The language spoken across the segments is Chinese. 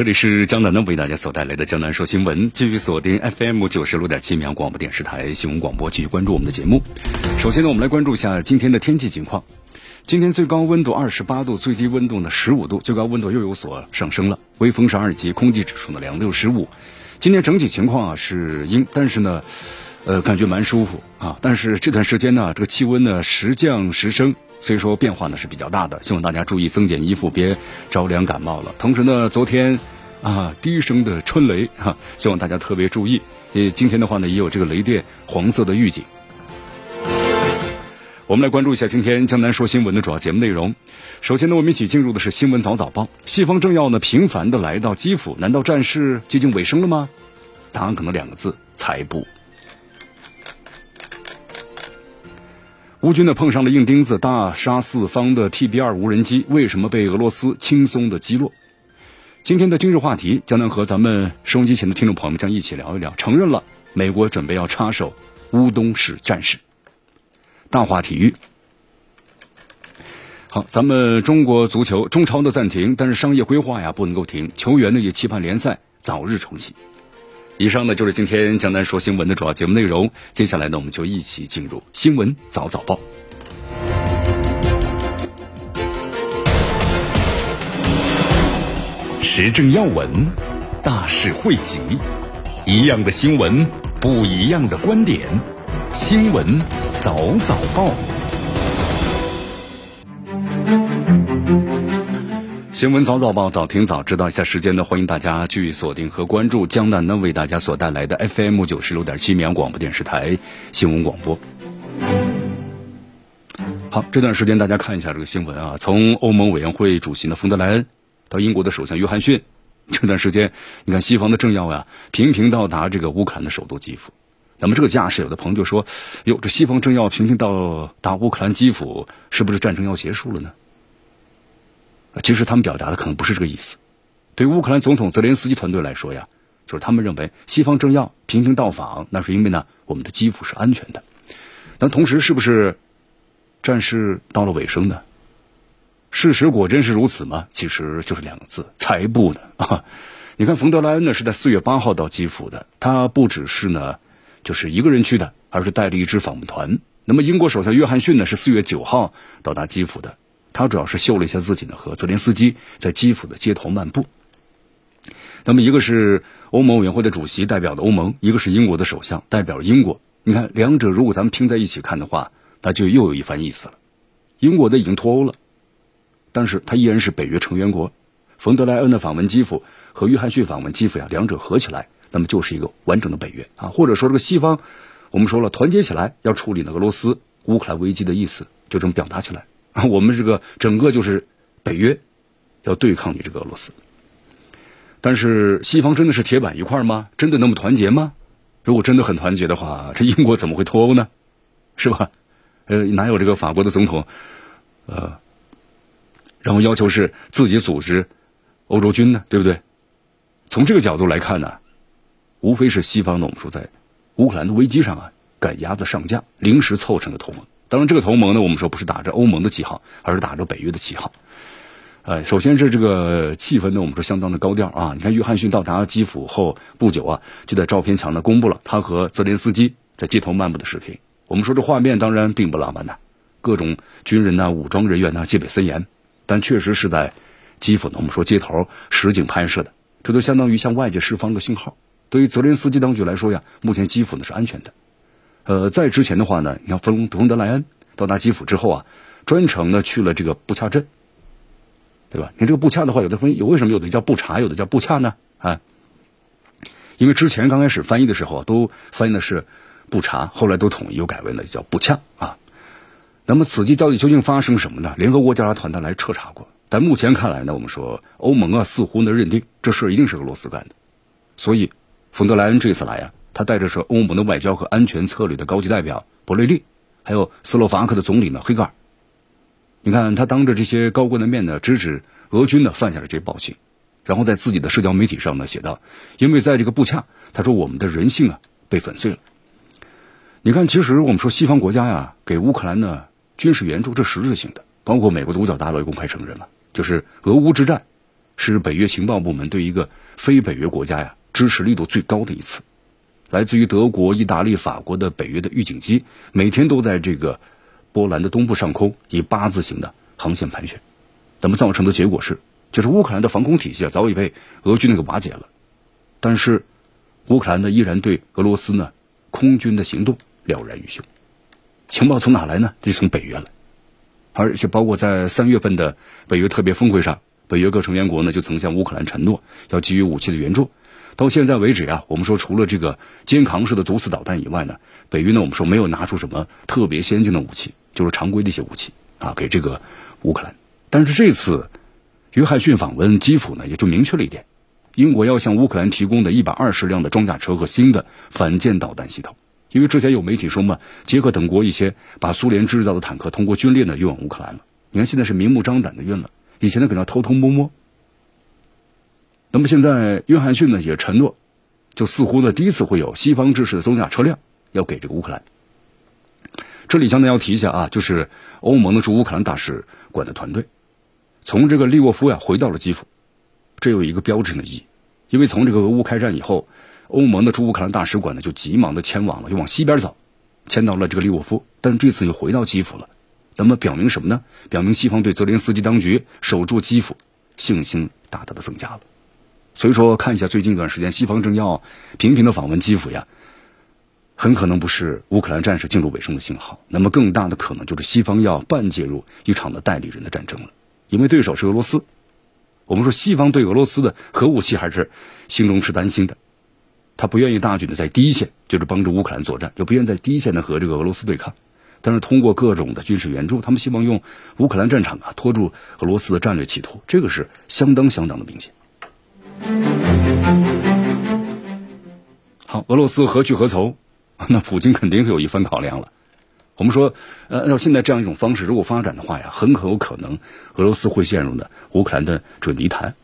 这里是江南呢为大家所带来的江南说新闻，继续锁定 FM 九十六点七秒广播电视台新闻广播，继续关注我们的节目。首先呢，我们来关注一下今天的天气情况。今天最高温度二十八度，最低温度呢十五度，最高温度又有所上升了。微风是二级，空气指数呢两六十五。今天整体情况啊是阴，但是呢，呃，感觉蛮舒服啊。但是这段时间呢，这个气温呢时降时升。所以说变化呢是比较大的，希望大家注意增减衣服，别着凉感冒了。同时呢，昨天啊低声的春雷哈，希望大家特别注意。呃，今天的话呢也有这个雷电黄色的预警。我们来关注一下今天江南说新闻的主要节目内容。首先呢，我们一起进入的是新闻早早报。西方政要呢频繁的来到基辅，难道战事接近尾声了吗？答案可能两个字：才不。乌军呢碰上了硬钉子，大杀四方的 TB 二无人机为什么被俄罗斯轻松的击落？今天的今日话题，将能和咱们收音机前的听众朋友们将一起聊一聊。承认了美国准备要插手乌东市战事。大话体育，好，咱们中国足球中超的暂停，但是商业规划呀不能够停，球员呢也期盼联赛早日重启。以上呢就是今天江南说新闻的主要节目内容。接下来呢，我们就一起进入新闻早早报。时政要闻，大事汇集，一样的新闻，不一样的观点。新闻早早报。新闻早早报，早听早知道。一下时间呢，欢迎大家继续锁定和关注江南呢为大家所带来的 FM 九十六点七绵阳广播电视台新闻广播。好，这段时间大家看一下这个新闻啊，从欧盟委员会主席呢冯德莱恩到英国的首相约翰逊，这段时间你看西方的政要呀频频到达这个乌克兰的首都基辅。那么这个架势，有的朋友就说：“哟，这西方政要频频到达乌克兰基辅，是不是战争要结束了呢？”其实他们表达的可能不是这个意思。对乌克兰总统泽连斯基团队来说呀，就是他们认为西方政要频频到访，那是因为呢，我们的基辅是安全的。但同时，是不是战事到了尾声呢？事实果真是如此吗？其实就是两个字：才不呢！啊，你看，冯德莱恩呢是在四月八号到基辅的，他不只是呢，就是一个人去的，而是带了一支访问团。那么，英国首相约翰逊呢是四月九号到达基辅的。他主要是秀了一下自己呢，和泽连斯基在基辅的街头漫步。那么，一个是欧盟委员会的主席代表的欧盟，一个是英国的首相代表英国。你看，两者如果咱们拼在一起看的话，那就又有一番意思了。英国的已经脱欧了，但是他依然是北约成员国。冯德莱恩的访问基辅和约翰逊访问基辅呀，两者合起来，那么就是一个完整的北约啊。或者说，这个西方，我们说了，团结起来要处理呢俄罗斯乌克兰危机的意思，就这么表达起来。啊，我们这个整个就是北约要对抗你这个俄罗斯，但是西方真的是铁板一块吗？真的那么团结吗？如果真的很团结的话，这英国怎么会脱欧呢？是吧？呃，哪有这个法国的总统，呃，然后要求是自己组织欧洲军呢？对不对？从这个角度来看呢，无非是西方呢，我们说在乌克兰的危机上啊，赶鸭子上架，临时凑成的同盟。当然，这个同盟呢，我们说不是打着欧盟的旗号，而是打着北约的旗号。呃，首先是这个气氛呢，我们说相当的高调啊。你看，约翰逊到达基辅后不久啊，就在照片墙呢公布了他和泽连斯基在街头漫步的视频。我们说这画面当然并不浪漫呐，各种军人呐、武装人员呐戒备森严，但确实是在基辅呢，我们说街头实景拍摄的，这都相当于向外界释放个信号。对于泽连斯基当局来说呀，目前基辅呢是安全的。呃，在之前的话呢，你看冯冯德莱恩到达基辅之后啊，专程呢去了这个布恰镇，对吧？你这个布恰的话，有的分有为什么有的叫布查，有的叫布恰呢？啊，因为之前刚开始翻译的时候啊都翻译的是布查，后来都统一又改为了叫布恰啊。那么此地到底究竟发生什么呢？联合国调查团呢来彻查过，但目前看来呢，我们说欧盟啊似乎呢认定这事一定是俄罗斯干的，所以冯德莱恩这次来啊，他带着是欧盟的外交和安全策略的高级代表博雷利，还有斯洛伐克的总理呢黑格尔。你看他当着这些高官的面呢，直指俄军呢犯下了这暴行，然后在自己的社交媒体上呢写道：“因为在这个布恰，他说我们的人性啊被粉碎了。”你看，其实我们说西方国家呀给乌克兰呢军事援助，这实质性的，包括美国的五角大楼也公开承认了。就是俄乌之战，是北约情报部门对一个非北约国家呀支持力度最高的一次。来自于德国、意大利、法国的北约的预警机，每天都在这个波兰的东部上空以八字形的航线盘旋。那么造成的结果是，就是乌克兰的防空体系啊早已被俄军那个瓦解了。但是乌克兰呢依然对俄罗斯呢空军的行动了然于胸。情报从哪来呢？就从北约来。而且包括在三月份的北约特别峰会上，北约各成员国呢就曾向乌克兰承诺要给予武器的援助。到现在为止啊，我们说除了这个肩扛式的毒刺导弹以外呢，北约呢我们说没有拿出什么特别先进的武器，就是常规的一些武器啊给这个乌克兰。但是这次约翰逊访问基辅呢，也就明确了一点，英国要向乌克兰提供的一百二十辆的装甲车和新的反舰导弹系统。因为之前有媒体说嘛，捷克等国一些把苏联制造的坦克通过军列呢运往乌克兰了。你看现在是明目张胆的运了，以前呢可能偷偷摸摸。那么现在约翰逊呢也承诺，就似乎呢第一次会有西方制式的装甲车辆要给这个乌克兰。这里相当要提一下啊，就是欧盟的驻乌克兰大使馆的团队，从这个利沃夫呀回到了基辅，这有一个标志性的意义，因为从这个俄乌开战以后。欧盟的驻乌克兰大使馆呢，就急忙的迁往了，就往西边走，迁到了这个利沃夫，但这次又回到基辅了。那么表明什么呢？表明西方对泽连斯基当局守住基辅信心大大的增加了。所以说，看一下最近一段时间，西方政要频频的访问基辅呀，很可能不是乌克兰战事进入尾声的信号。那么更大的可能就是西方要半介入一场的代理人的战争了，因为对手是俄罗斯。我们说西方对俄罗斯的核武器还是心中是担心的。他不愿意大举的在第一线，就是帮助乌克兰作战，就不愿意在第一线的和这个俄罗斯对抗。但是通过各种的军事援助，他们希望用乌克兰战场啊拖住俄罗斯的战略企图，这个是相当相当的明显。好，俄罗斯何去何从？那普京肯定是有一番考量了。我们说，呃，按照现在这样一种方式，如果发展的话呀，很可有可能俄罗斯会陷入呢乌克兰的这泥潭。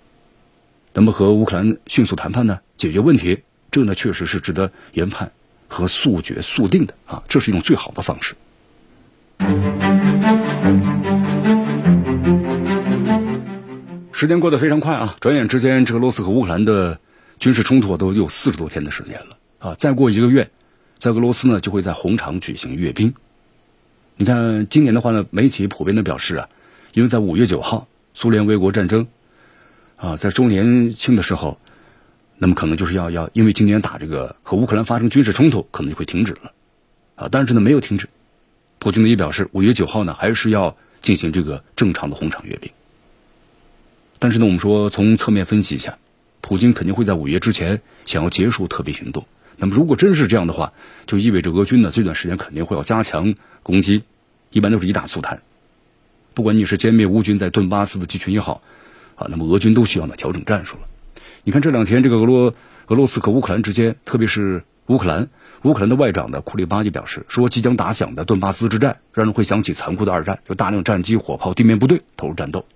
那么和乌克兰迅速谈判呢，解决问题。这呢，确实是值得研判和速决速定的啊，这是一种最好的方式。时间过得非常快啊，转眼之间，这个俄罗斯和乌克兰的军事冲突都有四十多天的时间了啊！再过一个月，在俄罗斯呢就会在红场举行阅兵。你看，今年的话呢，媒体普遍的表示啊，因为在五月九号苏联卫国战争啊在周年庆的时候。那么可能就是要要，因为今年打这个和乌克兰发生军事冲突，可能就会停止了，啊，但是呢没有停止，普京呢也表示五月九号呢还是要进行这个正常的红场阅兵。但是呢我们说从侧面分析一下，普京肯定会在五月之前想要结束特别行动。那么如果真是这样的话，就意味着俄军呢这段时间肯定会要加强攻击，一般都是一打促谈，不管你是歼灭乌军在顿巴斯的集群也好，啊，那么俄军都需要呢调整战术了。你看这两天，这个俄罗俄罗斯和乌克兰之间，特别是乌克兰，乌克兰的外长的库里巴就表示说，即将打响的顿巴斯之战，让人会想起残酷的二战，有大量战机、火炮、地面部队投入战斗。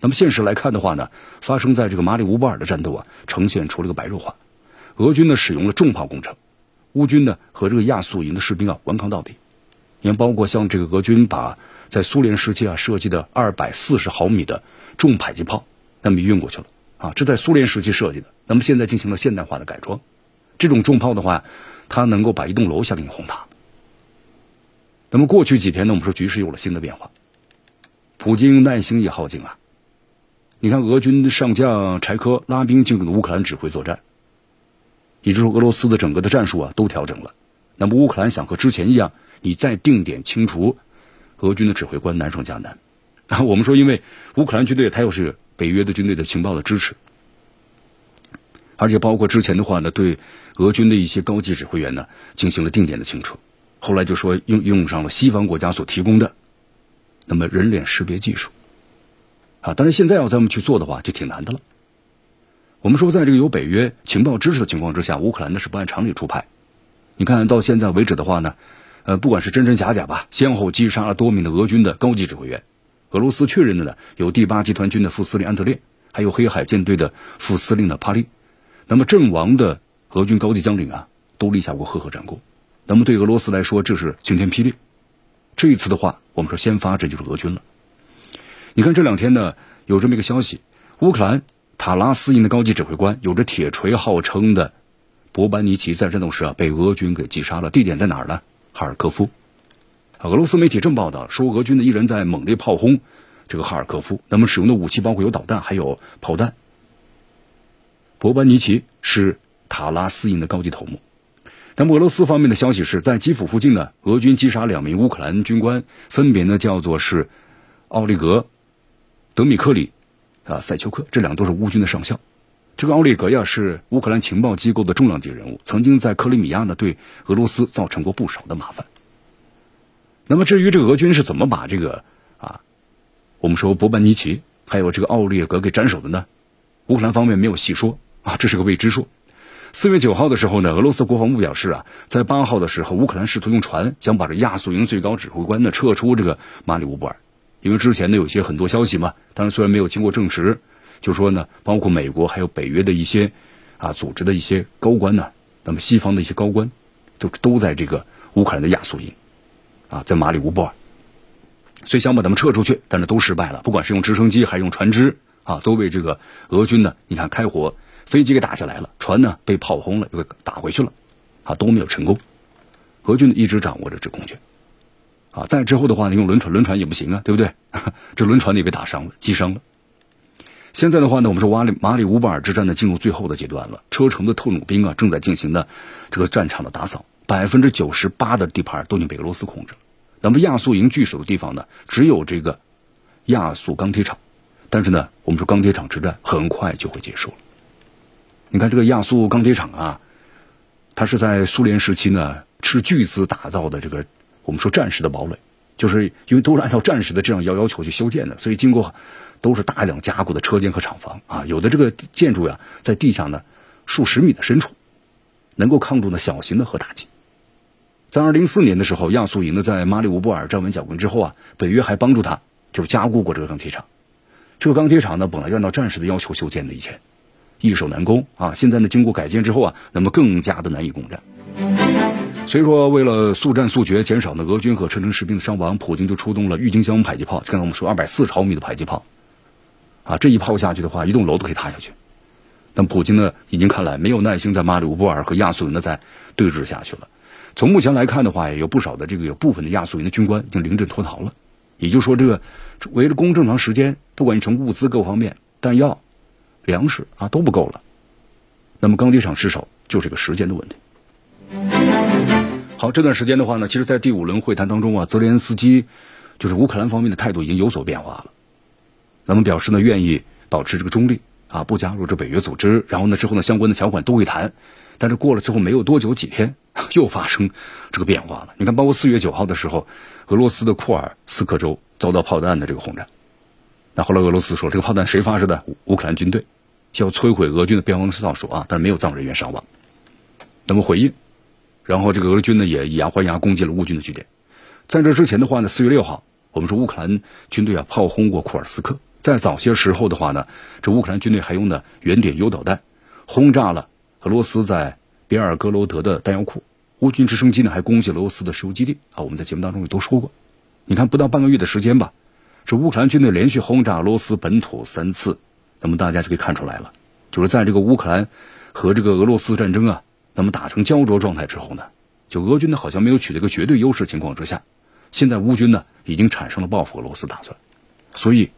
那么现实来看的话呢，发生在这个马里乌波尔的战斗啊，呈现出了个白热化。俄军呢使用了重炮攻城，乌军呢和这个亚速营的士兵啊顽抗到底。你看，包括像这个俄军把在苏联时期啊设计的二百四十毫米的重迫击炮，那么运过去了。啊，这在苏联时期设计的，那么现在进行了现代化的改装。这种重炮的话，它能够把一栋楼下给你轰塌。那么过去几天呢，我们说局势有了新的变化，普京耐心也耗尽了。你看，俄军的上将柴科拉兵进入乌克兰指挥作战，也就是说，俄罗斯的整个的战术啊都调整了。那么乌克兰想和之前一样，你再定点清除俄军的指挥官，难上加难。啊，我们说，因为乌克兰军队它又是。北约的军队的情报的支持，而且包括之前的话呢，对俄军的一些高级指挥员呢进行了定点的清除。后来就说用用上了西方国家所提供的那么人脸识别技术，啊，但是现在要咱们去做的话，就挺难的了。我们说，在这个有北约情报支持的情况之下，乌克兰呢是不按常理出牌。你看到现在为止的话呢，呃，不管是真真假假吧，先后击杀了多名的俄军的高级指挥员。俄罗斯确认的呢，有第八集团军的副司令安德烈，还有黑海舰队的副司令的帕利。那么阵亡的俄军高级将领啊，都立下过赫赫战功。那么对俄罗斯来说，这是晴天霹雳。这一次的话，我们说先发这就是俄军了。你看这两天呢，有这么一个消息，乌克兰塔拉斯营的高级指挥官，有着铁锤号称的博班尼奇，在战斗时啊被俄军给击杀了。地点在哪儿呢？哈尔科夫。俄罗斯媒体正报道说，俄军的一人在猛烈炮轰这个哈尔科夫，那么使用的武器包括有导弹，还有炮弹。博班尼奇是塔拉斯营的高级头目。那么俄罗斯方面的消息是在基辅附近呢，俄军击杀两名乌克兰军官，分别呢叫做是奥利格。德米克里，啊，塞丘克，这两都是乌军的上校。这个奥利格呀是乌克兰情报机构的重量级人物，曾经在克里米亚呢对俄罗斯造成过不少的麻烦。那么至于这个俄军是怎么把这个啊，我们说博班尼奇还有这个奥利格给斩首的呢？乌克兰方面没有细说啊，这是个未知数。四月九号的时候呢，俄罗斯国防部表示啊，在八号的时候，乌克兰试图用船想把这亚速营最高指挥官呢撤出这个马里乌波尔。因为之前呢有些很多消息嘛，当然虽然没有经过证实，就说呢，包括美国还有北约的一些啊组织的一些高官呢，那么西方的一些高官都都在这个乌克兰的亚速营，啊，在马里乌波尔，所以想把他们撤出去，但是都失败了，不管是用直升机还是用船只啊，都被这个俄军呢，你看开火，飞机给打下来了，船呢被炮轰了又给打回去了，啊都没有成功，俄军呢一直掌握着制空权。啊，再之后的话呢，用轮船，轮船也不行啊，对不对？这轮船也被打伤了，击伤了。现在的话呢，我们说瓦里马里乌波尔之战呢进入最后的阶段了，车臣的特种兵啊正在进行的这个战场的打扫，百分之九十八的地盘都已经被俄罗斯控制了。那么亚速营据守的地方呢，只有这个亚速钢铁厂，但是呢，我们说钢铁厂之战很快就会结束了。你看这个亚速钢铁厂啊，它是在苏联时期呢斥巨资打造的这个。我们说战时的堡垒，就是因为都是按照战时的这样要要求去修建的，所以经过都是大量加固的车间和厂房啊。有的这个建筑呀，在地下呢数十米的深处，能够抗住呢小型的核打击。在二零零四年的时候，亚速营呢在马里乌波尔站稳脚跟之后啊，北约还帮助他就是加固过这个钢铁厂。这个钢铁厂呢本来按照战时的要求修建的，以前易守难攻啊。现在呢经过改建之后啊，那么更加的难以攻占。所以说，为了速战速决，减少呢俄军和车臣士兵的伤亡，普京就出动了郁金香迫击炮。刚才我们说二百四毫米的迫击炮，啊，这一炮下去的话，一栋楼都可以塌下去。但普京呢，已经看来没有耐心在马里乌波尔和亚速营的在对峙下去了。从目前来看的话，也有不少的这个有部分的亚速营的军官已经临阵脱逃了。也就是说，这个围着攻这么长时间，不管你从物资各方面、弹药、粮食啊都不够了，那么钢铁厂失守就是个时间的问题。好，这段时间的话呢，其实，在第五轮会谈当中啊，泽连斯基就是乌克兰方面的态度已经有所变化了。那么表示呢，愿意保持这个中立啊，不加入这北约组织。然后呢，之后呢，相关的条款都会谈。但是过了之后没有多久，几天 又发生这个变化了。你看，包括四月九号的时候，俄罗斯的库尔斯克州遭到炮弹的这个轰炸。那后来俄罗斯说，这个炮弹谁发射的？乌克兰军队要摧毁俄军的边防哨所啊，但是没有造成人员伤亡。那么回应。然后这个俄军呢也以牙还牙攻击了乌军的据点，在这之前的话呢，四月六号，我们说乌克兰军队啊炮轰过库尔斯克，在早些时候的话呢，这乌克兰军队还用的原点铀导弹轰炸了俄罗斯在别尔哥罗德的弹药库，乌军直升机呢还攻击了俄罗斯的石油基地。啊，我们在节目当中也都说过，你看不到半个月的时间吧，这乌克兰军队连续轰炸俄罗斯本土三次，那么大家就可以看出来了，就是在这个乌克兰和这个俄罗斯战争啊。那么打成焦灼状态之后呢，就俄军呢好像没有取得一个绝对优势情况之下，现在乌军呢已经产生了报复俄罗斯打算，所以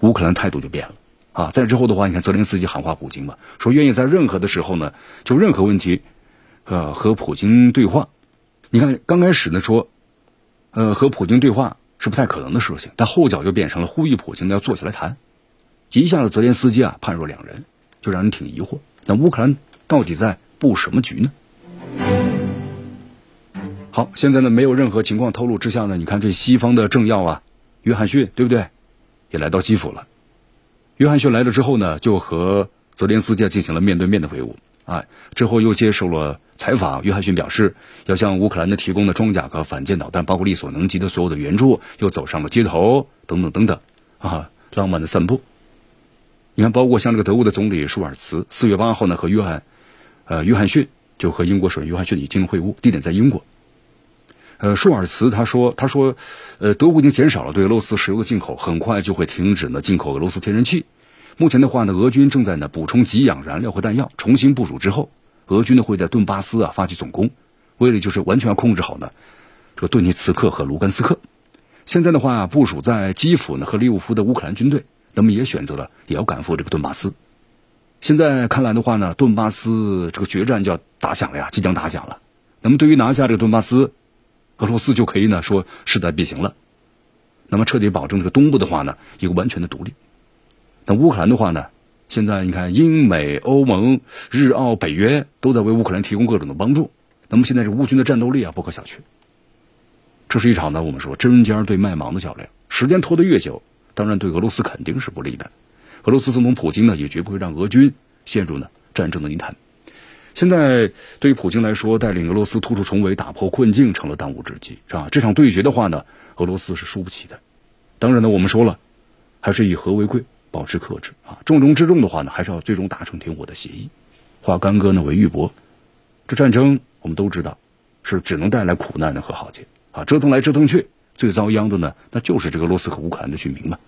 乌克兰态度就变了啊。在之后的话，你看泽连斯基喊话普京嘛，说愿意在任何的时候呢，就任何问题，呃和普京对话。你看刚开始呢说，呃和普京对话是不太可能的事情，但后脚就变成了呼吁普京要坐下来谈，一下子泽连斯基啊判若两人，就让人挺疑惑。那乌克兰到底在？布什么局呢？好，现在呢没有任何情况透露之下呢，你看这西方的政要啊，约翰逊对不对？也来到基辅了。约翰逊来了之后呢，就和泽连斯基进行了面对面的会晤。啊，之后又接受了采访，约翰逊表示要向乌克兰的提供的装甲和反舰导弹，包括力所能及的所有的援助，又走上了街头，等等等等，啊，浪漫的散步。你看，包括像这个德国的总理舒尔茨，四月八号呢和约翰，呃，约翰逊就和英国首相约翰逊进行会晤，地点在英国。呃，舒尔茨他说，他说，呃，德国已经减少了对俄罗斯石油的进口，很快就会停止呢进口俄罗斯天然气。目前的话呢，俄军正在呢补充给养燃料和弹药，重新部署之后，俄军呢会在顿巴斯啊发起总攻，为了就是完全控制好呢这个顿涅茨克和卢甘斯克。现在的话，部署在基辅呢和利沃夫的乌克兰军队，那么也选择了也要赶赴这个顿巴斯。现在看来的话呢，顿巴斯这个决战就要打响了呀，即将打响了。那么对于拿下这个顿巴斯，俄罗斯就可以呢说势在必行了。那么彻底保证这个东部的话呢，一个完全的独立。那乌克兰的话呢，现在你看，英美欧盟、日澳北约都在为乌克兰提供各种的帮助。那么现在这乌军的战斗力啊，不可小觑。这是一场呢，我们说针尖对麦芒的较量。时间拖得越久，当然对俄罗斯肯定是不利的。俄罗斯总统普京呢，也绝不会让俄军陷入呢战争的泥潭。现在对于普京来说，带领俄罗斯突出重围、打破困境，成了当务之急，是吧？这场对决的话呢，俄罗斯是输不起的。当然呢，我们说了，还是以和为贵。保持克制啊，重中之重的话呢，还是要最终达成停火的协议。化干戈呢为玉帛，这战争我们都知道是只能带来苦难的和浩劫啊，折腾来折腾去，最遭殃的呢，那就是这个俄罗斯和乌克兰的居民嘛。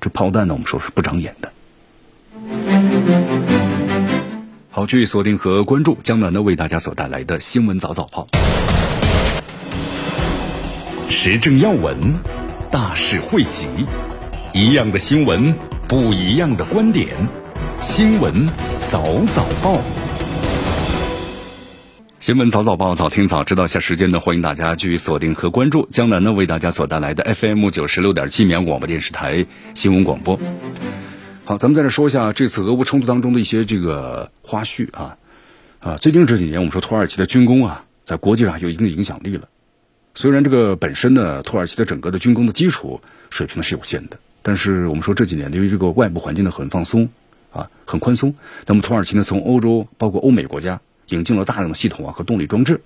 这炮弹呢，我们说是不长眼的。好，继续锁定和关注江南呢为大家所带来的新闻早早报，时政要闻，大事汇集，一样的新闻。不一样的观点，新闻早早报，新闻早早报，早听早知道。下时间呢，欢迎大家继续锁定和关注江南呢为大家所带来的 FM 九十六点七绵阳广播电视台新闻广播。好，咱们在这说一下这次俄乌冲突当中的一些这个花絮啊啊，最近这几年我们说土耳其的军工啊，在国际上有一定的影响力了。虽然这个本身呢，土耳其的整个的军工的基础水平呢是有限的。但是我们说这几年，由于这个外部环境呢很放松，啊，很宽松，那么土耳其呢从欧洲包括欧美国家引进了大量的系统啊和动力装置，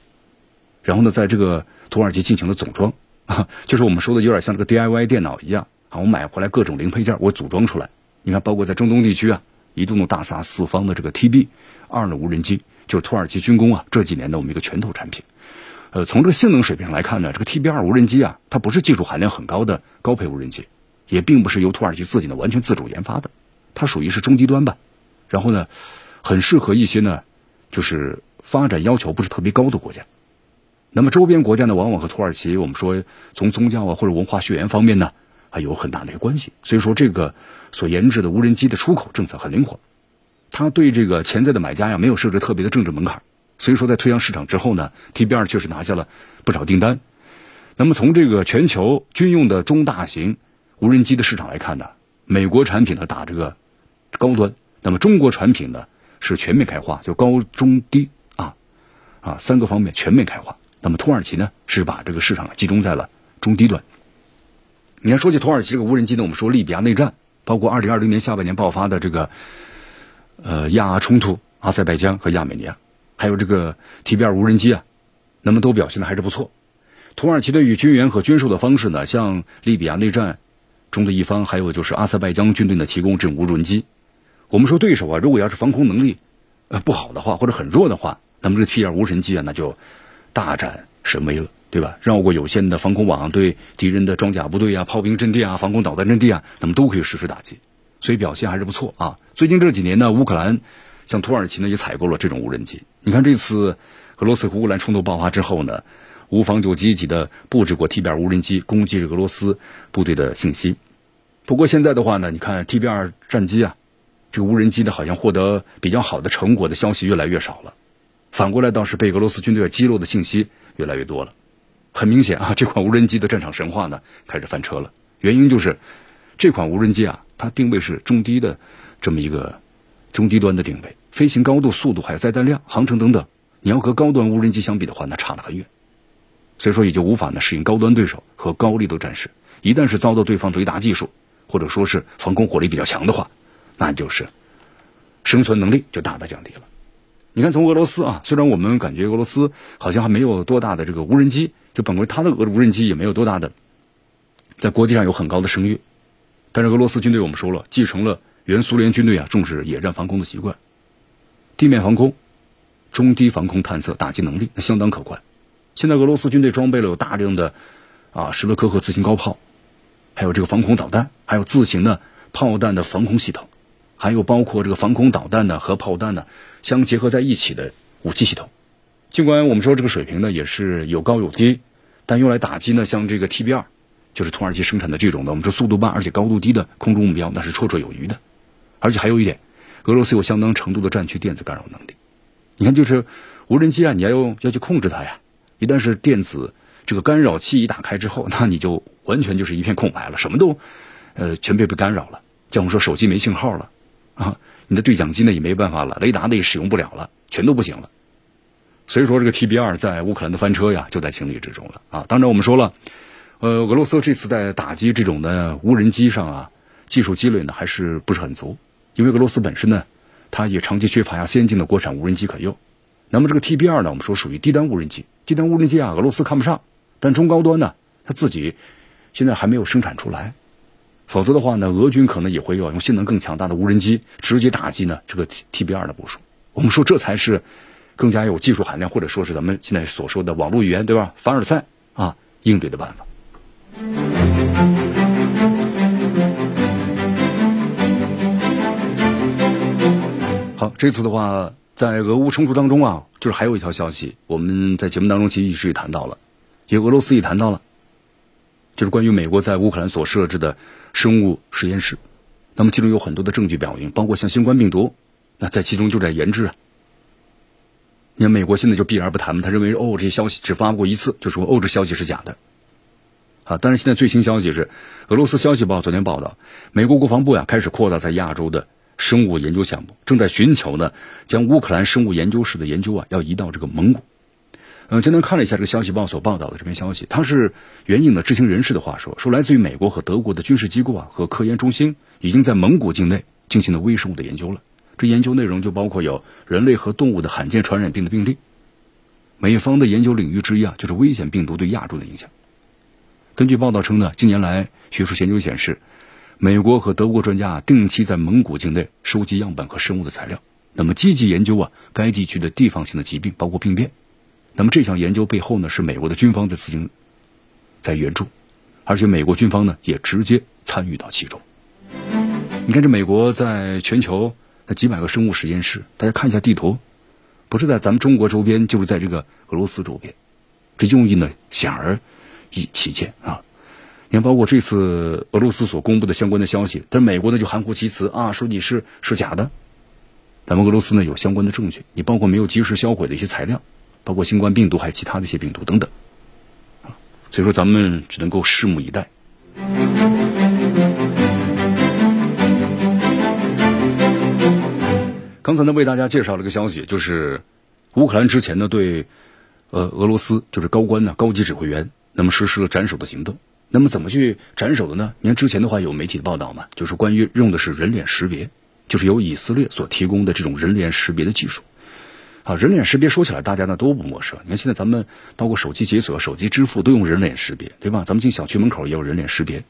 然后呢在这个土耳其进行了总装，啊，就是我们说的有点像这个 DIY 电脑一样，啊，我买回来各种零配件我组装出来。你看，包括在中东地区啊，一栋栋大杀四方的这个 TB 二的无人机，就是土耳其军工啊这几年的我们一个拳头产品。呃，从这个性能水平上来看呢，这个 TB 二无人机啊，它不是技术含量很高的高配无人机。也并不是由土耳其自己呢完全自主研发的，它属于是中低端吧。然后呢，很适合一些呢，就是发展要求不是特别高的国家。那么周边国家呢，往往和土耳其我们说从宗教啊或者文化血缘方面呢，还有很大的一个关系。所以说这个所研制的无人机的出口政策很灵活，它对这个潜在的买家呀没有设置特别的政治门槛。所以说在推向市场之后呢，TB 二确实拿下了不少订单。那么从这个全球军用的中大型。无人机的市场来看呢，美国产品呢打这个高端，那么中国产品呢是全面开花，就高中低啊啊三个方面全面开花。那么土耳其呢是把这个市场集中在了中低端。你看，说起土耳其这个无人机呢，我们说利比亚内战，包括二零二零年下半年爆发的这个呃亚阿冲突，阿塞拜疆和亚美尼亚，还有这个 T B 二无人机啊，那么都表现的还是不错。土耳其的与军援和军售的方式呢，像利比亚内战。中的一方，还有就是阿塞拜疆军队呢提供这种无人机。我们说对手啊，如果要是防空能力呃不好的话，或者很弱的话，那么这 T 二无人机啊，那就大展神威了，对吧？绕过有限的防空网，对敌人的装甲部队啊、炮兵阵地啊、防空导弹阵地啊，那么都可以实施打击，所以表现还是不错啊。最近这几年呢，乌克兰像土耳其呢也采购了这种无人机。你看这次俄罗斯和乌克兰冲突爆发之后呢？乌方就积极的布置过 T B 二无人机攻击俄罗斯部队的信息，不过现在的话呢，你看 T B 二战机啊，这个无人机呢好像获得比较好的成果的消息越来越少了，反过来倒是被俄罗斯军队击落的信息越来越多了。很明显啊，这款无人机的战场神话呢开始翻车了。原因就是这款无人机啊，它定位是中低的这么一个中低端的定位，飞行高度、速度还有载弹量、航程等等，你要和高端无人机相比的话，那差得很远。所以说也就无法呢适应高端对手和高力度战士。一旦是遭到对方雷达技术或者说是防空火力比较强的话，那就是生存能力就大大降低了。你看，从俄罗斯啊，虽然我们感觉俄罗斯好像还没有多大的这个无人机，就本国它的俄无人机也没有多大的在国际上有很高的声誉，但是俄罗斯军队我们说了，继承了原苏联军队啊重视野战防空的习惯，地面防空、中低防空探测打击能力那相当可观。现在俄罗斯军队装备了有大量的啊什勒科赫自行高炮，还有这个防空导弹，还有自行的炮弹的防空系统。还有包括这个防空导弹呢和炮弹呢相结合在一起的武器系统，尽管我们说这个水平呢也是有高有低，但用来打击呢像这个 TB 二，就是土耳其生产的这种的，我们说速度慢而且高度低的空中目标那是绰绰有余的。而且还有一点，俄罗斯有相当程度的战区电子干扰能力。你看，就是无人机啊，你要用要去控制它呀，一旦是电子这个干扰器一打开之后，那你就完全就是一片空白了，什么都 呃全被被干扰了。像我们说手机没信号了。啊，你的对讲机呢也没办法了，雷达呢也使用不了了，全都不行了。所以说，这个 TB 二在乌克兰的翻车呀，就在情理之中了啊。当然，我们说了，呃，俄罗斯这次在打击这种的无人机上啊，技术积累呢还是不是很足，因为俄罗斯本身呢，它也长期缺乏呀先进的国产无人机可用。那么这个 TB 二呢，我们说属于低端无人机，低端无人机啊，俄罗斯看不上，但中高端呢，它自己现在还没有生产出来。否则的话呢，俄军可能也会要用性能更强大的无人机直接打击呢这个 T T B 二的部署。我们说这才是更加有技术含量，或者说是咱们现在所说的网络语言，对吧？凡尔赛啊，应对的办法。好，这次的话，在俄乌冲突当中啊，就是还有一条消息，我们在节目当中其实一直也谈到了，也俄罗斯也谈到了。就是关于美国在乌克兰所设置的生物实验室，那么其中有很多的证据表明，包括像新冠病毒，那在其中就在研制啊。你看美国现在就避而不谈嘛，他认为哦这些消息只发布过一次，就说哦这消息是假的，啊，但是现在最新消息是，俄罗斯消息报昨天报道，美国国防部呀开始扩大在亚洲的生物研究项目，正在寻求呢将乌克兰生物研究室的研究啊要移到这个蒙古。嗯，今天看了一下这个消息报所报道的这篇消息，它是援引了知情人士的话说，说来自于美国和德国的军事机构啊和科研中心已经在蒙古境内进行了微生物的研究了。这研究内容就包括有人类和动物的罕见传染病的病例。美方的研究领域之一啊，就是危险病毒对亚洲的影响。根据报道称呢，近年来学术研究显示，美国和德国专家定期在蒙古境内收集样本和生物的材料，那么积极研究啊该地区的地方性的疾病，包括病变。那么这项研究背后呢，是美国的军方在进行在援助，而且美国军方呢也直接参与到其中。你看，这美国在全球几百个生物实验室，大家看一下地图，不是在咱们中国周边，就是在这个俄罗斯周边。这用意呢显而易见啊！你看，包括这次俄罗斯所公布的相关的消息，但美国呢就含糊其辞啊，说你是是假的。咱们俄罗斯呢有相关的证据，你包括没有及时销毁的一些材料。包括新冠病毒，还有其他的一些病毒等等，啊，所以说咱们只能够拭目以待。刚才呢为大家介绍了个消息，就是乌克兰之前呢对呃俄罗斯就是高官呢高级指挥员，那么实施了斩首的行动。那么怎么去斩首的呢？你看之前的话有媒体的报道嘛，就是关于用的是人脸识别，就是由以色列所提供的这种人脸识别的技术。啊，人脸识别说起来大家呢都不陌生。你看现在咱们包括手机解锁、手机支付都用人脸识别，对吧？咱们进小区门口也有人脸识别，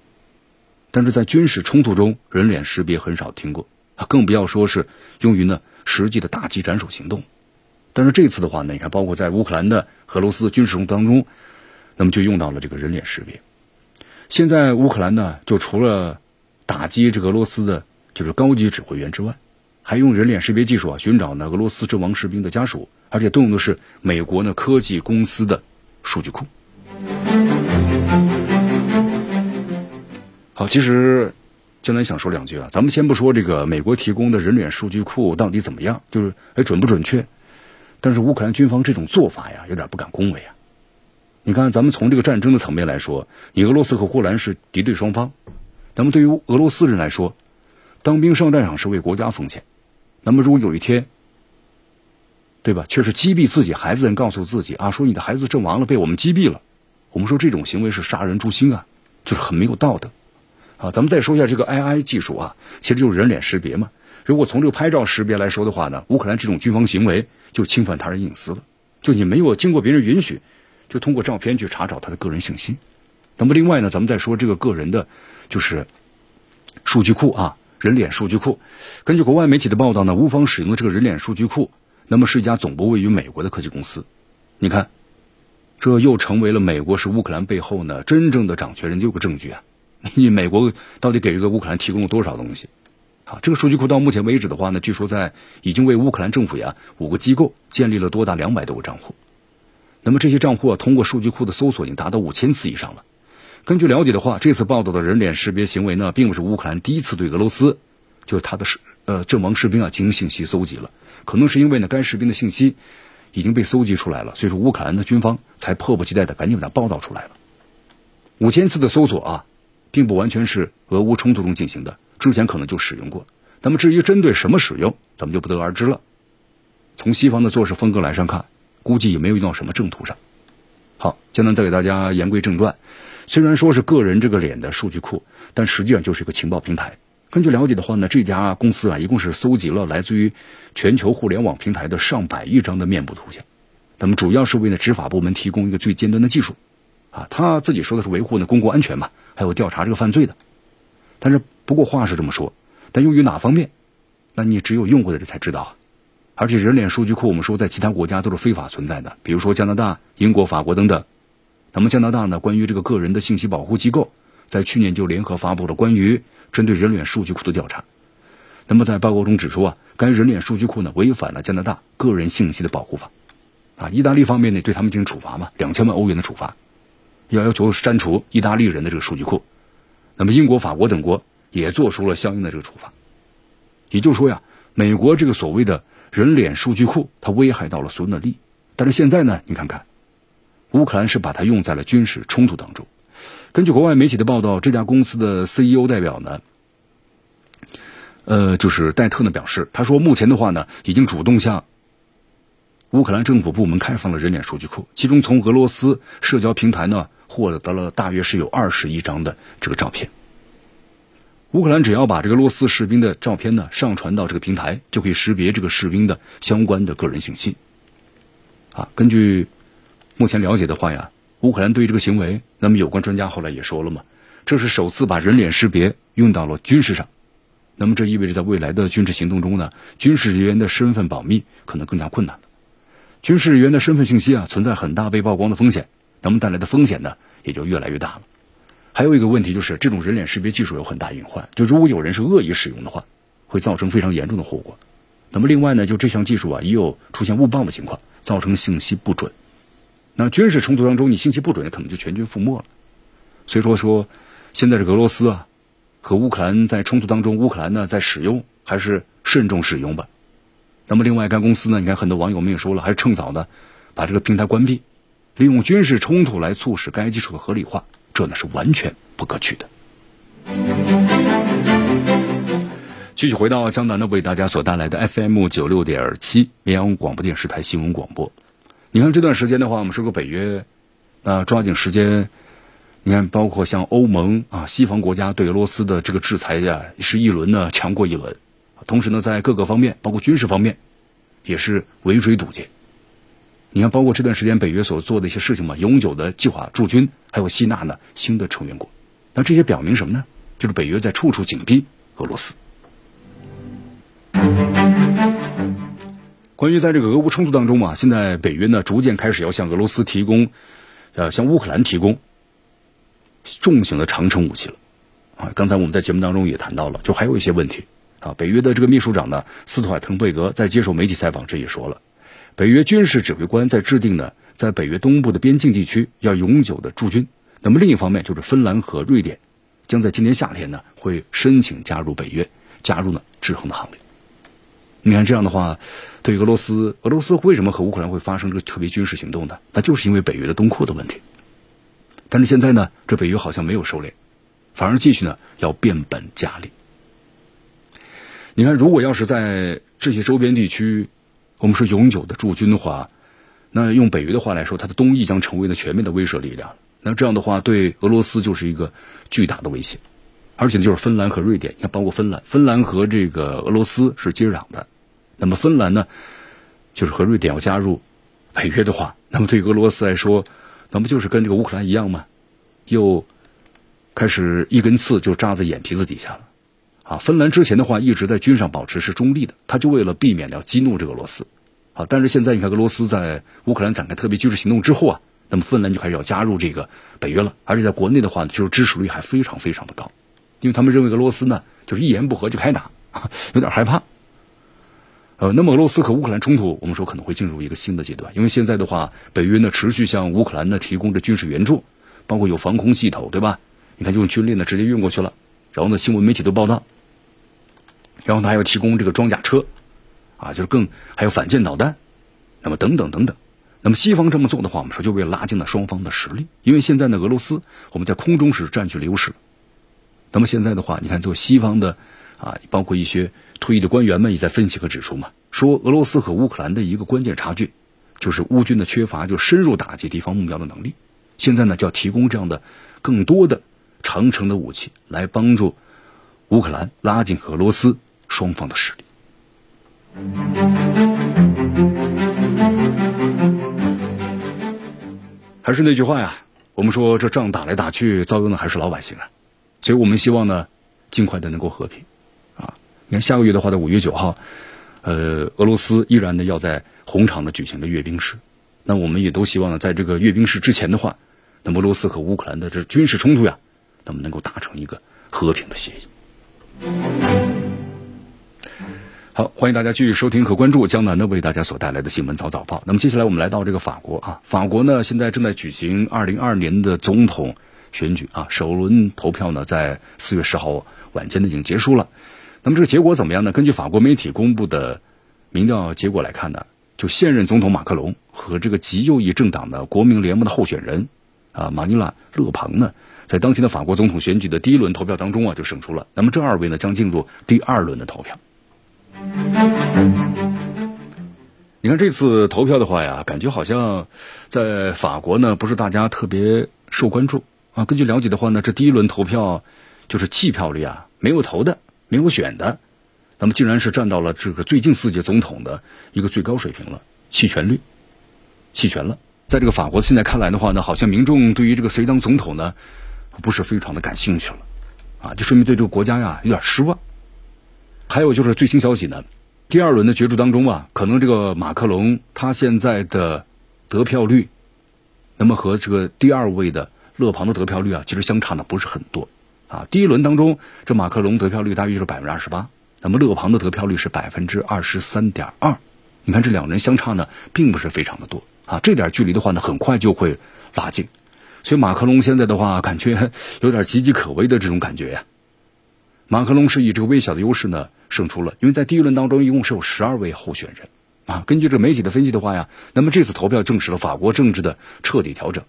但是在军事冲突中，人脸识别很少听过，更不要说是用于呢实际的打击斩首行动。但是这次的话呢，你看包括在乌克兰的俄罗斯的军事中当中，那么就用到了这个人脸识别。现在乌克兰呢，就除了打击这个俄罗斯的就是高级指挥员之外。还用人脸识别技术啊，寻找呢俄罗斯阵亡士兵的家属，而且动用的是美国呢科技公司的数据库。好，其实江南想说两句啊，咱们先不说这个美国提供的人脸数据库到底怎么样，就是哎准不准确，但是乌克兰军方这种做法呀，有点不敢恭维啊。你看，咱们从这个战争的层面来说，你俄罗斯和乌克兰是敌对双方，那么对于俄罗斯人来说，当兵上战场是为国家奉献。那么，如果有一天，对吧，却是击毙自己孩子人告诉自己啊，说你的孩子阵亡了，被我们击毙了，我们说这种行为是杀人诛心啊，就是很没有道德啊。咱们再说一下这个 AI 技术啊，其实就是人脸识别嘛。如果从这个拍照识别来说的话呢，乌克兰这种军方行为就侵犯他人隐私了，就你没有经过别人允许，就通过照片去查找他的个人信息。那么另外呢，咱们再说这个个人的，就是数据库啊，人脸数据库。根据国外媒体的报道呢，乌方使用的这个人脸数据库，那么是一家总部位于美国的科技公司。你看，这又成为了美国是乌克兰背后呢真正的掌权人的一个证据啊！你美国到底给这个乌克兰提供了多少东西？啊，这个数据库到目前为止的话呢，据说在已经为乌克兰政府呀五个机构建立了多达两百多个账户。那么这些账户啊，通过数据库的搜索已经达到五千次以上了。根据了解的话，这次报道的人脸识别行为呢，并不是乌克兰第一次对俄罗斯，就是他的士呃阵亡士兵啊进行信息搜集了。可能是因为呢，该士兵的信息已经被搜集出来了，所以说乌克兰的军方才迫不及待的赶紧把它报道出来了。五千次的搜索啊，并不完全是俄乌冲突中进行的，之前可能就使用过。那么至于针对什么使用，咱们就不得而知了。从西方的做事风格来上看，估计也没有用到什么正途上。好，江南再给大家言归正传。虽然说是个人这个脸的数据库，但实际上就是一个情报平台。根据了解的话呢，这家公司啊，一共是搜集了来自于全球互联网平台的上百亿张的面部图像。那么主要是为了执法部门提供一个最尖端的技术，啊，他自己说的是维护呢公共安全嘛，还有调查这个犯罪的。但是不过话是这么说，但用于哪方面，那你只有用过的人才知道啊。而且人脸数据库，我们说在其他国家都是非法存在的，比如说加拿大、英国、法国等等。那么加拿大呢？关于这个个人的信息保护机构，在去年就联合发布了关于针对人脸数据库的调查。那么在报告中指出啊，该人脸数据库呢违反了加拿大个人信息的保护法。啊，意大利方面呢对他们进行处罚嘛，两千万欧元的处罚，要要求删除意大利人的这个数据库。那么英国、法国等国也做出了相应的这个处罚。也就是说呀，美国这个所谓的人脸数据库，它危害到了所有的利益。但是现在呢，你看看。乌克兰是把它用在了军事冲突当中。根据国外媒体的报道，这家公司的 CEO 代表呢，呃，就是戴特呢表示，他说目前的话呢，已经主动向乌克兰政府部门开放了人脸数据库，其中从俄罗斯社交平台呢获得了大约是有二十亿张的这个照片。乌克兰只要把这个俄罗斯士兵的照片呢上传到这个平台，就可以识别这个士兵的相关的个人信息。啊，根据。目前了解的话呀，乌克兰对于这个行为，那么有关专家后来也说了嘛，这是首次把人脸识别用到了军事上，那么这意味着在未来的军事行动中呢，军事人员的身份保密可能更加困难了。军事人员的身份信息啊，存在很大被曝光的风险，那么带来的风险呢，也就越来越大了。还有一个问题就是，这种人脸识别技术有很大隐患，就如果有人是恶意使用的话，会造成非常严重的后果。那么另外呢，就这项技术啊，也有出现误报的情况，造成信息不准。那军事冲突当中，你信息不准，可能就全军覆没了。所以说说，现在这俄罗斯啊，和乌克兰在冲突当中，乌克兰呢在使用，还是慎重使用吧。那么另外，该公司呢，你看很多网友们也说了，还是趁早的把这个平台关闭，利用军事冲突来促使该技术的合理化，这呢是完全不可取的。继续回到江南的为大家所带来的 FM 九六点七绵阳广播电视台新闻广播。你看这段时间的话，我们说个北约，那抓紧时间。你看，包括像欧盟啊，西方国家对俄罗斯的这个制裁呀，是一轮呢强过一轮。同时呢，在各个方面，包括军事方面，也是围追堵截。你看，包括这段时间北约所做的一些事情嘛，永久的计划驻军，还有吸纳呢新的成员国。那这些表明什么呢？就是北约在处处紧逼俄罗斯。关于在这个俄乌冲突当中嘛，现在北约呢逐渐开始要向俄罗斯提供，呃，向乌克兰提供重型的长城武器了，啊，刚才我们在节目当中也谈到了，就还有一些问题啊。北约的这个秘书长呢，斯图尔滕贝格在接受媒体采访时也说了，北约军事指挥官在制定呢，在北约东部的边境地区要永久的驻军。那么另一方面，就是芬兰和瑞典将在今年夏天呢会申请加入北约，加入呢制衡的行列。你看这样的话，对俄罗斯，俄罗斯为什么和乌克兰会发生这个特别军事行动呢？那就是因为北约的东扩的问题。但是现在呢，这北约好像没有收敛，反而继续呢要变本加厉。你看，如果要是在这些周边地区，我们说永久的驻军的话，那用北约的话来说，它的东翼将成为了全面的威慑力量。那这样的话，对俄罗斯就是一个巨大的威胁。而且，就是芬兰和瑞典，你看，包括芬兰，芬兰和这个俄罗斯是接壤的。那么芬兰呢，就是和瑞典要加入北约的话，那么对俄罗斯来说，那不就是跟这个乌克兰一样吗？又开始一根刺就扎在眼皮子底下了。啊，芬兰之前的话一直在军上保持是中立的，他就为了避免要激怒这个俄罗斯。啊，但是现在你看，俄罗斯在乌克兰展开特别军事行动之后啊，那么芬兰就开始要加入这个北约了，而且在国内的话，就是支持率还非常非常的高，因为他们认为俄罗斯呢就是一言不合就开打，有点害怕。呃，那么俄罗斯和乌克兰冲突，我们说可能会进入一个新的阶段，因为现在的话，北约呢持续向乌克兰呢提供着军事援助，包括有防空系统，对吧？你看，就用军力呢直接运过去了，然后呢，新闻媒体都报道，然后他还要提供这个装甲车。啊，就是更还有反舰导弹，那么等等等等，那么西方这么做的话，我们说就为了拉近了双方的实力，因为现在呢，俄罗斯我们在空中是占据了优势，那么现在的话，你看，就西方的啊，包括一些退役的官员们也在分析和指出嘛，说俄罗斯和乌克兰的一个关键差距，就是乌军的缺乏就深入打击敌方目标的能力，现在呢，就要提供这样的更多的长城的武器，来帮助乌克兰拉近俄罗斯双方的实力。还是那句话呀，我们说这仗打来打去，遭殃的还是老百姓啊，所以我们希望呢，尽快的能够和平，啊，你看下个月的话，在五月九号，呃，俄罗斯依然呢要在红场呢举行的阅兵式，那我们也都希望呢，在这个阅兵式之前的话，那俄罗斯和乌克兰的这军事冲突呀，那么能够达成一个和平的协议。好，欢迎大家继续收听和关注江南呢为大家所带来的新闻早早报。那么接下来我们来到这个法国啊，法国呢现在正在举行二零二二年的总统选举啊，首轮投票呢在四月十号晚间呢已经结束了。那么这个结果怎么样呢？根据法国媒体公布的民调结果来看呢，就现任总统马克龙和这个极右翼政党的国民联盟的候选人啊马尼拉勒庞呢，在当天的法国总统选举的第一轮投票当中啊就胜出了。那么这二位呢将进入第二轮的投票。你看这次投票的话呀，感觉好像在法国呢，不是大家特别受关注啊。根据了解的话呢，这第一轮投票就是弃票率啊，没有投的，没有选的，那么竟然是占到了这个最近四届总统的一个最高水平了，弃权率，弃权了。在这个法国现在看来的话呢，好像民众对于这个谁当总统呢，不是非常的感兴趣了，啊，就说明对这个国家呀有点失望。还有就是最新消息呢，第二轮的角逐当中啊，可能这个马克龙他现在的得票率，那么和这个第二位的勒庞的得票率啊，其实相差的不是很多啊。第一轮当中，这马克龙得票率大约是百分之二十八，那么勒庞的得票率是百分之二十三点二。你看这两人相差呢，并不是非常的多啊。这点距离的话呢，很快就会拉近，所以马克龙现在的话，感觉有点岌岌可危的这种感觉呀。马克龙是以这个微小的优势呢。胜出了，因为在第一轮当中一共是有十二位候选人，啊，根据这媒体的分析的话呀，那么这次投票证实了法国政治的彻底调整，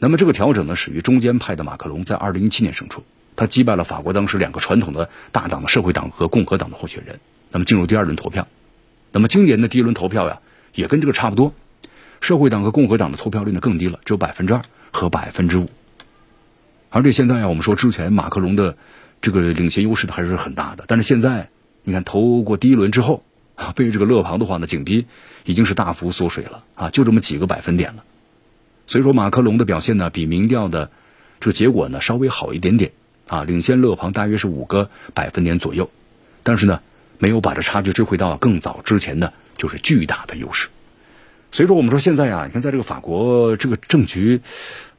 那么这个调整呢，始于中间派的马克龙在二零一七年胜出，他击败了法国当时两个传统的大党的社会党和共和党的候选人，那么进入第二轮投票，那么今年的第一轮投票呀，也跟这个差不多，社会党和共和党的投票率呢更低了，只有百分之二和百分之五，而且现在呀，我们说之前马克龙的这个领先优势还是很大的，但是现在。你看，投过第一轮之后啊，被这个勒庞的话呢，紧逼已经是大幅缩水了啊，就这么几个百分点了。所以说，马克龙的表现呢，比民调的这个结果呢稍微好一点点啊，领先勒庞大约是五个百分点左右，但是呢，没有把这差距追回到更早之前的就是巨大的优势。所以说，我们说现在啊，你看在这个法国这个政局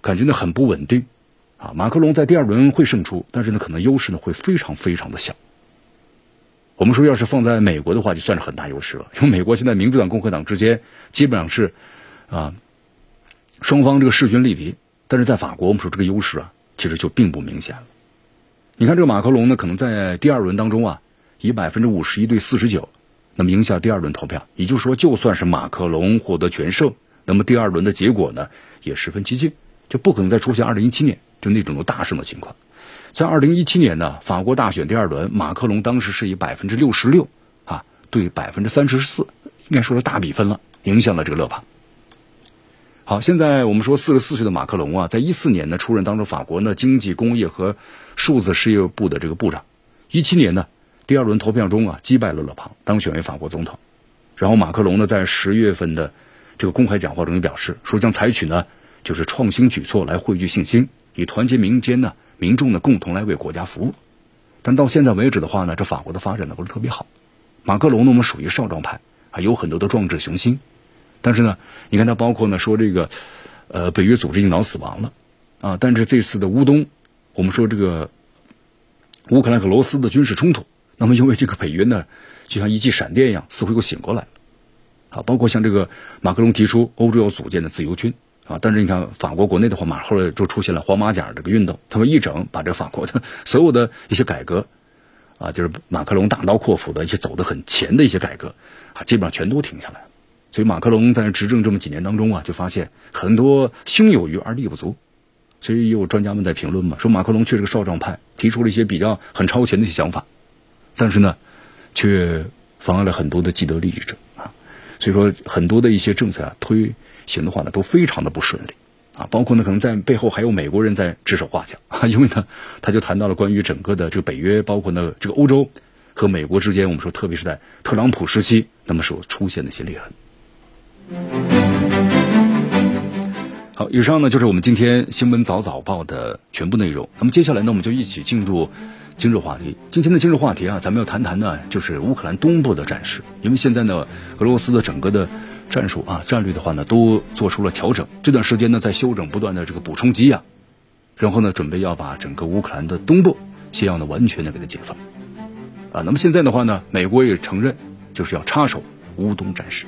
感觉呢很不稳定啊，马克龙在第二轮会胜出，但是呢，可能优势呢会非常非常的小。我们说，要是放在美国的话，就算是很大优势了。因为美国现在民主党、共和党之间基本上是啊双方这个势均力敌，但是在法国，我们说这个优势啊，其实就并不明显了。你看，这个马克龙呢，可能在第二轮当中啊，以百分之五十一对四十九，那么赢下第二轮投票。也就是说，就算是马克龙获得全胜，那么第二轮的结果呢，也十分激进，就不可能再出现二零一七年就那种大胜的情况。在二零一七年呢，法国大选第二轮，马克龙当时是以百分之六十六啊对百分之三十四，应该说是大比分了，影响了这个勒庞。好，现在我们说四十四岁的马克龙啊，在一四年呢出任当时法国呢经济工业和数字事业部的这个部长，一七年呢第二轮投票中啊击败了勒庞，当选为法国总统。然后马克龙呢在十月份的这个公开讲话中也表示，说将采取呢就是创新举措来汇聚信心，以团结民间呢民众呢共同来为国家服务。但到现在为止的话呢，这法国的发展呢不是特别好。马克龙呢我们属于少壮派，还有很多的壮志雄心。但是呢，你看他包括呢说这个，呃，北约组织已经脑死亡了，啊，但是这次的乌东，我们说这个乌克兰和俄罗斯的军事冲突，那么因为这个北约呢，就像一记闪电一样，似乎又醒过来了，啊，包括像这个马克龙提出欧洲要组建的自由军，啊，但是你看法国国内的话，马后来就出现了黄马甲这个运动，他们一整把这个法国的 所有的一些改革，啊，就是马克龙大刀阔斧的一些走得很前的一些改革，啊，基本上全都停下来了。所以马克龙在执政这么几年当中啊，就发现很多心有余而力不足，所以有专家们在评论嘛，说马克龙确实个少壮派，提出了一些比较很超前的一些想法，但是呢，却妨碍了很多的既得利益者啊，所以说很多的一些政策啊推行的话呢，都非常的不顺利啊，包括呢可能在背后还有美国人在指手画脚啊，因为呢他就谈到了关于整个的这个北约，包括呢这个欧洲和美国之间，我们说特别是在特朗普时期，那么所出现的一些裂痕。好，以上呢就是我们今天新闻早早报的全部内容。那么接下来呢，我们就一起进入今日话题。今天的今日话题啊，咱们要谈谈呢，就是乌克兰东部的战事。因为现在呢，俄罗斯的整个的战术啊、战略的话呢，都做出了调整。这段时间呢，在休整不断的这个补充给养，然后呢，准备要把整个乌克兰的东部先要呢完全的给它解放。啊，那么现在的话呢，美国也承认就是要插手乌东战事。